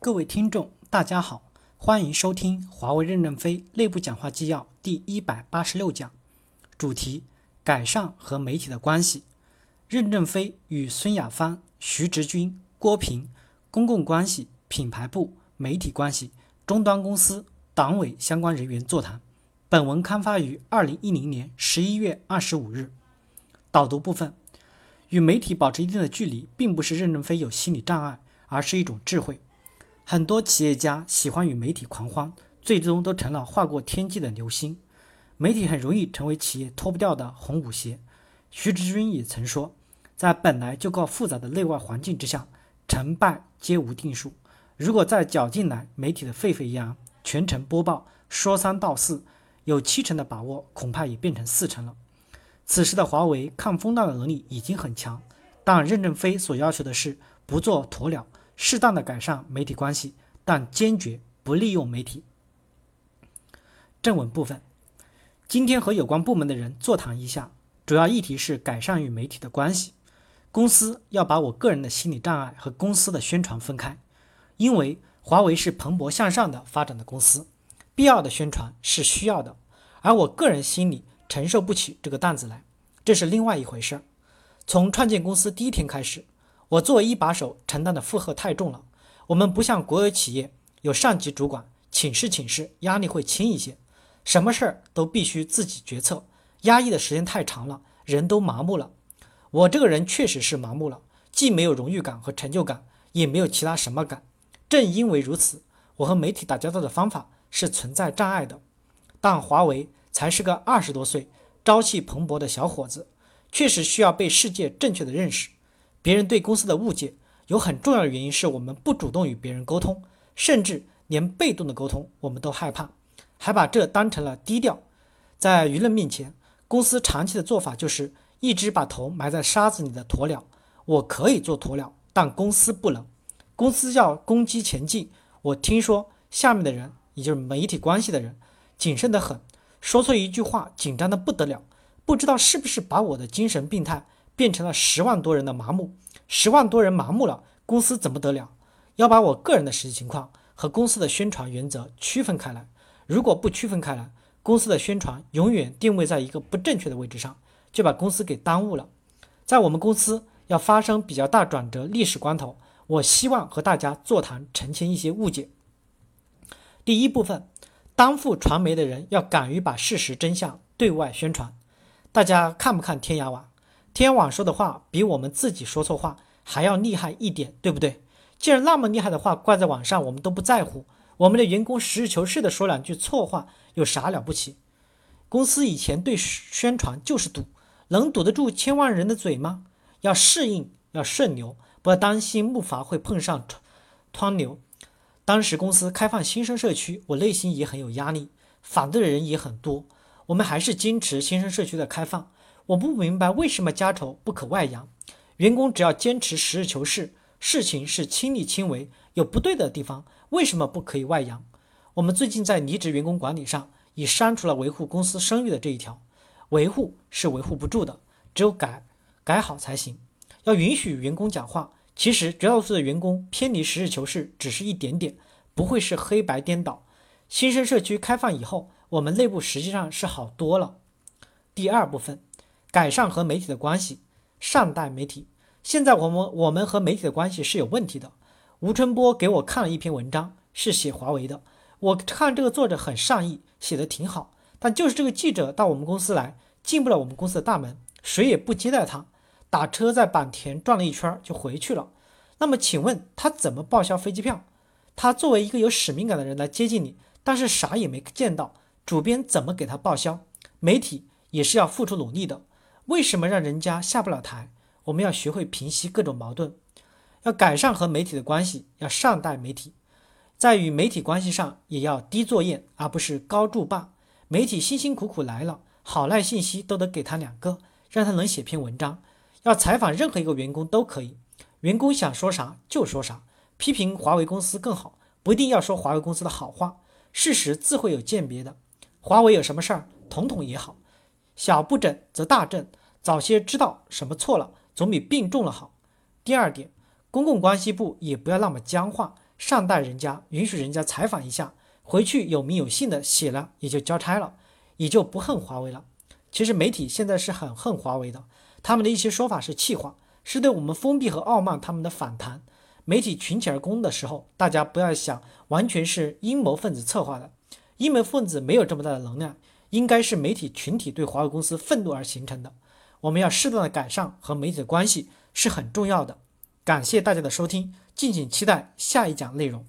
各位听众，大家好，欢迎收听华为任正非内部讲话纪要第一百八十六讲，主题：改善和媒体的关系。任正非与孙亚芳、徐直军、郭平、公共关系、品牌部、媒体关系、终端公司、党委相关人员座谈。本文刊发于二零一零年十一月二十五日。导读部分：与媒体保持一定的距离，并不是任正非有心理障碍，而是一种智慧。很多企业家喜欢与媒体狂欢，最终都成了划过天际的流星。媒体很容易成为企业脱不掉的红舞鞋。徐直军也曾说，在本来就够复杂的内外环境之下，成败皆无定数。如果再搅进来媒体的沸沸扬扬，全程播报说三道四，有七成的把握，恐怕也变成四成了。此时的华为抗风浪的能力已经很强，但任正非所要求的是不做鸵鸟。适当的改善媒体关系，但坚决不利用媒体。正文部分，今天和有关部门的人座谈一下，主要议题是改善与媒体的关系。公司要把我个人的心理障碍和公司的宣传分开，因为华为是蓬勃向上的发展的公司，必要的宣传是需要的，而我个人心里承受不起这个担子来，这是另外一回事儿。从创建公司第一天开始。我作为一把手，承担的负荷太重了。我们不像国有企业，有上级主管，请示请示，压力会轻一些。什么事儿都必须自己决策，压抑的时间太长了，人都麻木了。我这个人确实是麻木了，既没有荣誉感和成就感，也没有其他什么感。正因为如此，我和媒体打交道的方法是存在障碍的。但华为才是个二十多岁、朝气蓬勃的小伙子，确实需要被世界正确的认识。别人对公司的误解有很重要的原因是我们不主动与别人沟通，甚至连被动的沟通我们都害怕，还把这当成了低调。在舆论面前，公司长期的做法就是一直把头埋在沙子里的鸵鸟。我可以做鸵鸟，但公司不能。公司要攻击前进。我听说下面的人，也就是媒体关系的人，谨慎得很，说错一句话紧张的不得了，不知道是不是把我的精神病态。变成了十万多人的麻木，十万多人麻木了，公司怎么得了？要把我个人的实际情况和公司的宣传原则区分开来。如果不区分开来，公司的宣传永远定位在一个不正确的位置上，就把公司给耽误了。在我们公司要发生比较大转折历史关头，我希望和大家座谈澄清一些误解。第一部分，担负传媒的人要敢于把事实真相对外宣传。大家看不看天涯网？天网说的话比我们自己说错话还要厉害一点，对不对？既然那么厉害的话挂在网上，我们都不在乎，我们的员工实事求是的说两句错话有啥了不起？公司以前对宣传就是赌，能堵得住千万人的嘴吗？要适应，要顺流，不要担心木筏会碰上湍流。当时公司开放新生社区，我内心也很有压力，反对的人也很多，我们还是坚持新生社区的开放。我不明白为什么家丑不可外扬，员工只要坚持实事求是，事情是亲力亲为，有不对的地方为什么不可以外扬？我们最近在离职员工管理上已删除了维护公司声誉的这一条，维护是维护不住的，只有改改好才行。要允许员工讲话，其实绝大多数的员工偏离实事求是只是一点点，不会是黑白颠倒。新生社区开放以后，我们内部实际上是好多了。第二部分。改善和媒体的关系，善待媒体。现在我们我们和媒体的关系是有问题的。吴春波给我看了一篇文章，是写华为的。我看这个作者很善意，写的挺好。但就是这个记者到我们公司来，进不了我们公司的大门，谁也不接待他，打车在坂田转了一圈就回去了。那么请问他怎么报销飞机票？他作为一个有使命感的人来接近你，但是啥也没见到，主编怎么给他报销？媒体也是要付出努力的。为什么让人家下不了台？我们要学会平息各种矛盾，要改善和媒体的关系，要善待媒体，在与媒体关系上也要低作业，而不是高筑坝。媒体辛辛苦苦来了，好赖信息都得给他两个，让他能写篇文章。要采访任何一个员工都可以，员工想说啥就说啥，批评华为公司更好，不一定要说华为公司的好话，事实自会有鉴别的。华为有什么事儿，统统也好，小不整则大整。早些知道什么错了，总比病重了好。第二点，公共关系部也不要那么僵化，善待人家，允许人家采访一下，回去有名有姓的写了也就交差了，也就不恨华为了。其实媒体现在是很恨华为的，他们的一些说法是气话，是对我们封闭和傲慢他们的反弹。媒体群起而攻的时候，大家不要想完全是阴谋分子策划的，阴谋分子没有这么大的能量，应该是媒体群体对华为公司愤怒而形成的。我们要适当的改善和媒体的关系是很重要的。感谢大家的收听，敬请期待下一讲内容。